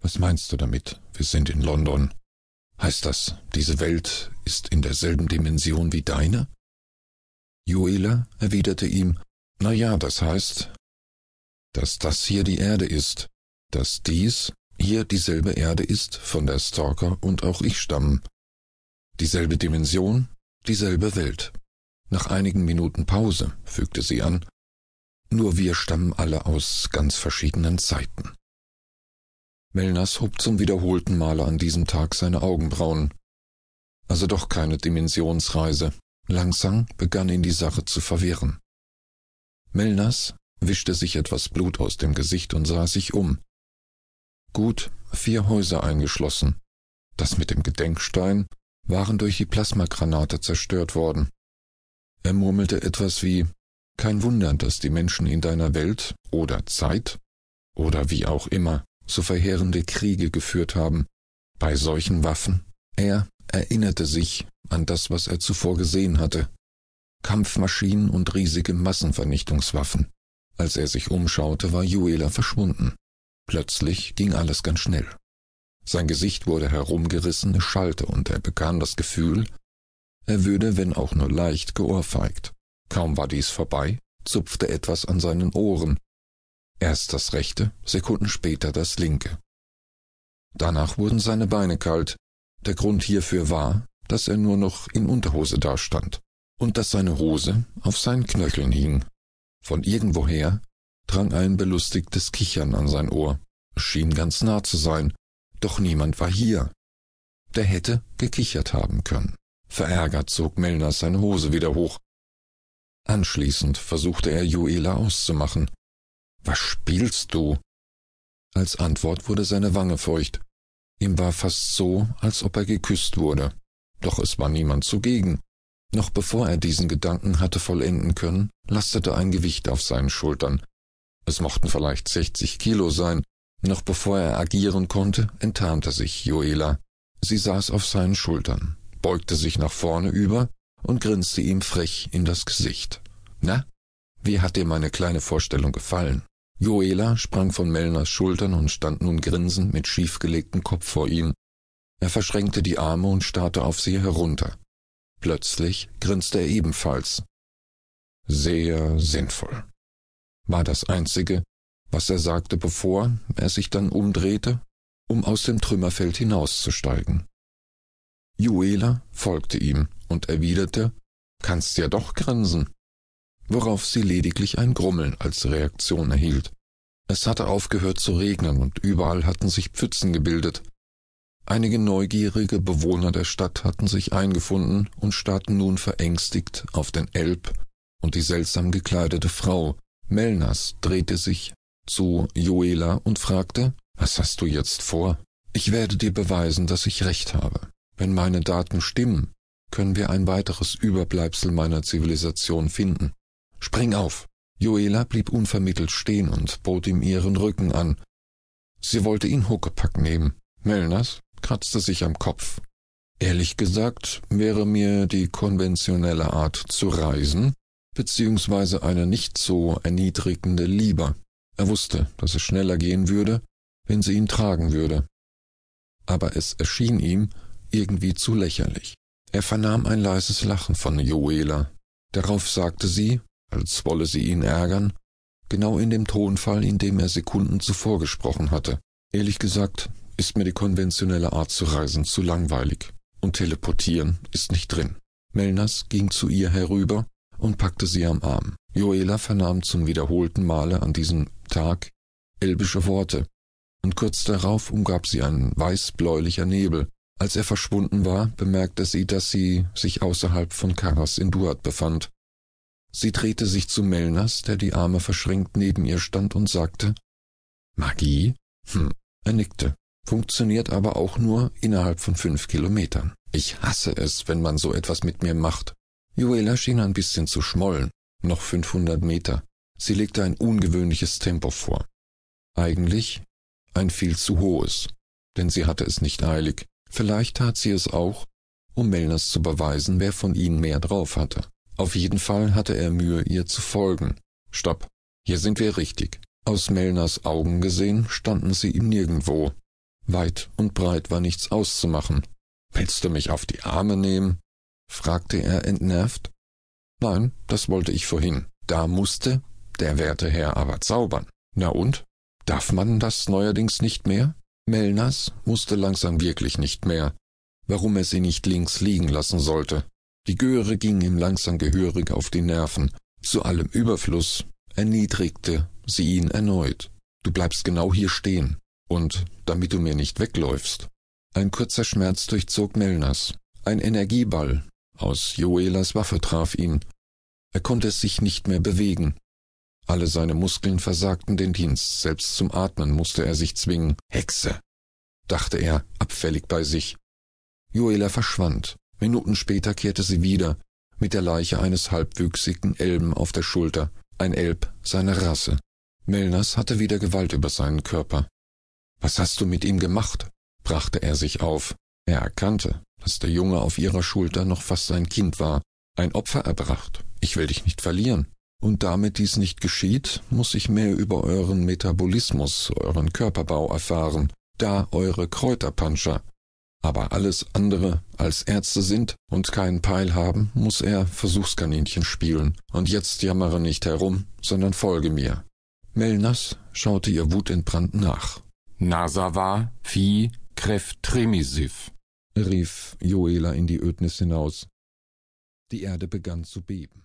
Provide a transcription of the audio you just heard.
Was meinst du damit? Wir sind in London. Heißt das, diese Welt ist in derselben Dimension wie deine? Joela erwiderte ihm, Na ja, das heißt, dass das hier die Erde ist, dass dies hier dieselbe Erde ist, von der Stalker und auch ich stammen. Dieselbe Dimension, dieselbe Welt. Nach einigen Minuten Pause fügte sie an, nur wir stammen alle aus ganz verschiedenen Zeiten. Melners hob zum wiederholten Male an diesem Tag seine Augenbrauen. Also doch keine Dimensionsreise. Langsam begann ihn die Sache zu verwirren. Melners wischte sich etwas Blut aus dem Gesicht und sah sich um. Gut vier Häuser eingeschlossen. Das mit dem Gedenkstein waren durch die Plasmagranate zerstört worden. Er murmelte etwas wie Kein Wunder, dass die Menschen in deiner Welt oder Zeit oder wie auch immer so verheerende Kriege geführt haben. Bei solchen Waffen. Er erinnerte sich an das, was er zuvor gesehen hatte. Kampfmaschinen und riesige Massenvernichtungswaffen. Als er sich umschaute, war Juela verschwunden. Plötzlich ging alles ganz schnell. Sein Gesicht wurde herumgerissen, es schallte, und er bekam das Gefühl, er würde, wenn auch nur leicht, geohrfeigt. Kaum war dies vorbei, zupfte etwas an seinen Ohren, Erst das rechte, Sekunden später das linke. Danach wurden seine Beine kalt. Der Grund hierfür war, dass er nur noch in Unterhose dastand und dass seine Hose auf seinen Knöcheln hing. Von irgendwoher drang ein belustigtes Kichern an sein Ohr. Es schien ganz nah zu sein, doch niemand war hier. Der hätte gekichert haben können. Verärgert zog Melner seine Hose wieder hoch. Anschließend versuchte er Joela auszumachen, was spielst du? Als Antwort wurde seine Wange feucht. Ihm war fast so, als ob er geküsst wurde. Doch es war niemand zugegen. Noch bevor er diesen Gedanken hatte vollenden können, lastete ein Gewicht auf seinen Schultern. Es mochten vielleicht sechzig Kilo sein. Noch bevor er agieren konnte, enttarnte sich Joela. Sie saß auf seinen Schultern, beugte sich nach vorne über und grinste ihm frech in das Gesicht. Na, wie hat dir meine kleine Vorstellung gefallen? Joela sprang von Mellners Schultern und stand nun grinsend mit schiefgelegtem Kopf vor ihm. Er verschränkte die Arme und starrte auf sie herunter. Plötzlich grinste er ebenfalls. Sehr sinnvoll. War das Einzige, was er sagte, bevor er sich dann umdrehte, um aus dem Trümmerfeld hinauszusteigen. Juela folgte ihm und erwiderte, Kannst ja doch grinsen worauf sie lediglich ein Grummeln als Reaktion erhielt. Es hatte aufgehört zu regnen und überall hatten sich Pfützen gebildet. Einige neugierige Bewohner der Stadt hatten sich eingefunden und starrten nun verängstigt auf den Elb und die seltsam gekleidete Frau. Melnas drehte sich zu Joela und fragte, was hast du jetzt vor? Ich werde dir beweisen, dass ich recht habe. Wenn meine Daten stimmen, können wir ein weiteres Überbleibsel meiner Zivilisation finden. Spring auf! Joela blieb unvermittelt stehen und bot ihm ihren Rücken an. Sie wollte ihn Huckepack nehmen. Melners kratzte sich am Kopf. Ehrlich gesagt wäre mir die konventionelle Art zu reisen, beziehungsweise eine nicht so erniedrigende lieber. Er wusste, dass es schneller gehen würde, wenn sie ihn tragen würde. Aber es erschien ihm irgendwie zu lächerlich. Er vernahm ein leises Lachen von Joela. Darauf sagte sie, als wolle sie ihn ärgern, genau in dem Tonfall, in dem er Sekunden zuvor gesprochen hatte. Ehrlich gesagt ist mir die konventionelle Art zu reisen zu langweilig, und teleportieren ist nicht drin. Melners ging zu ihr herüber und packte sie am Arm. Joela vernahm zum wiederholten Male an diesem Tag elbische Worte, und kurz darauf umgab sie ein weißbläulicher Nebel. Als er verschwunden war, bemerkte sie, dass sie sich außerhalb von Karas in Duat befand Sie drehte sich zu Melners, der die Arme verschränkt neben ihr stand, und sagte Magie? Hm, er nickte. Funktioniert aber auch nur innerhalb von fünf Kilometern. Ich hasse es, wenn man so etwas mit mir macht. Joela schien ein bisschen zu schmollen. Noch fünfhundert Meter. Sie legte ein ungewöhnliches Tempo vor. Eigentlich ein viel zu hohes, denn sie hatte es nicht eilig. Vielleicht tat sie es auch, um Melners zu beweisen, wer von ihnen mehr drauf hatte. Auf jeden Fall hatte er Mühe, ihr zu folgen. Stopp, hier sind wir richtig. Aus Melners Augen gesehen standen sie ihm nirgendwo. Weit und breit war nichts auszumachen. Willst du mich auf die Arme nehmen? fragte er entnervt. Nein, das wollte ich vorhin. Da musste der werte Herr aber zaubern. Na und? Darf man das neuerdings nicht mehr? Melnas wusste langsam wirklich nicht mehr, warum er sie nicht links liegen lassen sollte. Die Göre ging ihm langsam gehörig auf die Nerven. Zu allem Überfluss erniedrigte sie ihn erneut. Du bleibst genau hier stehen. Und damit du mir nicht wegläufst. Ein kurzer Schmerz durchzog Melnas. Ein Energieball aus Joelas Waffe traf ihn. Er konnte es sich nicht mehr bewegen. Alle seine Muskeln versagten den Dienst, selbst zum Atmen musste er sich zwingen. Hexe, dachte er, abfällig bei sich. Joela verschwand. Minuten später kehrte sie wieder, mit der Leiche eines halbwüchsigen Elben auf der Schulter, ein Elb seiner Rasse. Melners hatte wieder Gewalt über seinen Körper. Was hast du mit ihm gemacht? brachte er sich auf. Er erkannte, dass der Junge auf ihrer Schulter noch fast sein Kind war, ein Opfer erbracht. Ich will dich nicht verlieren. Und damit dies nicht geschieht, muss ich mehr über euren Metabolismus, euren Körperbau erfahren, da eure Kräuterpanscher. Aber alles andere als Ärzte sind und keinen Peil haben, muss er Versuchskaninchen spielen. Und jetzt jammere nicht herum, sondern folge mir. Melnas schaute ihr wutentbrannt nach. Nasava Kref Tremisiv, rief Joela in die Ödnis hinaus. Die Erde begann zu beben.